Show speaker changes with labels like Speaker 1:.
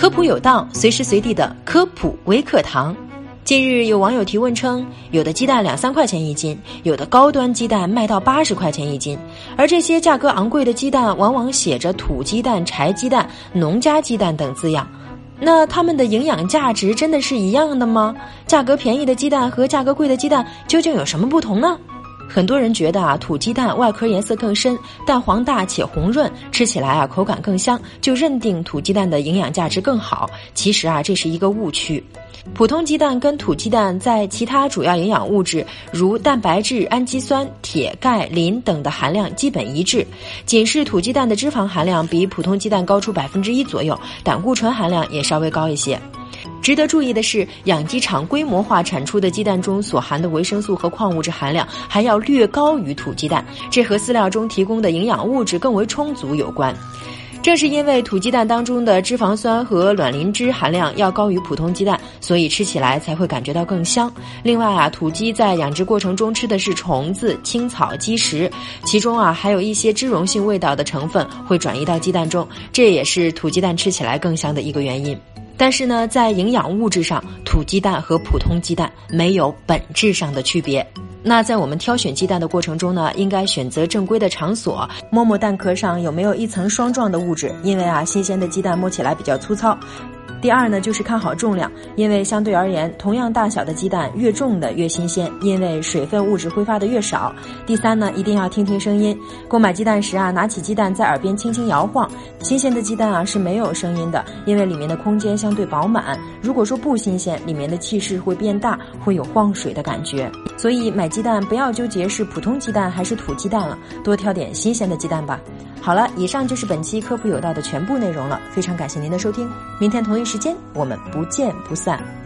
Speaker 1: 科普有道，随时随地的科普微课堂。近日有网友提问称，有的鸡蛋两三块钱一斤，有的高端鸡蛋卖到八十块钱一斤，而这些价格昂贵的鸡蛋往往写着土鸡蛋、柴鸡蛋、农家鸡蛋等字样。那它们的营养价值真的是一样的吗？价格便宜的鸡蛋和价格贵的鸡蛋究竟有什么不同呢？很多人觉得啊，土鸡蛋外壳颜色更深，蛋黄大且红润，吃起来啊口感更香，就认定土鸡蛋的营养价值更好。其实啊，这是一个误区。普通鸡蛋跟土鸡蛋在其他主要营养物质如蛋白质、氨基酸、铁、钙、磷等的含量基本一致，仅是土鸡蛋的脂肪含量比普通鸡蛋高出百分之一左右，胆固醇含量也稍微高一些。值得注意的是，养鸡场规模化产出的鸡蛋中所含的维生素和矿物质含量还要略高于土鸡蛋，这和饲料中提供的营养物质更为充足有关。正是因为土鸡蛋当中的脂肪酸和卵磷脂含量要高于普通鸡蛋，所以吃起来才会感觉到更香。另外啊，土鸡在养殖过程中吃的是虫子、青草、鸡食，其中啊还有一些脂溶性味道的成分会转移到鸡蛋中，这也是土鸡蛋吃起来更香的一个原因。但是呢，在营养物质上，土鸡蛋和普通鸡蛋没有本质上的区别。那在我们挑选鸡蛋的过程中呢，应该选择正规的场所，摸摸蛋壳上有没有一层霜状的物质，因为啊，新鲜的鸡蛋摸起来比较粗糙。第二呢，就是看好重量，因为相对而言，同样大小的鸡蛋越重的越新鲜，因为水分物质挥发的越少。第三呢，一定要听听声音。购买鸡蛋时啊，拿起鸡蛋在耳边轻轻摇晃。新鲜的鸡蛋啊是没有声音的，因为里面的空间相对饱满。如果说不新鲜，里面的气势会变大，会有晃水的感觉。所以买鸡蛋不要纠结是普通鸡蛋还是土鸡蛋了，多挑点新鲜的鸡蛋吧。好了，以上就是本期科普有道的全部内容了。非常感谢您的收听，明天同一时间我们不见不散。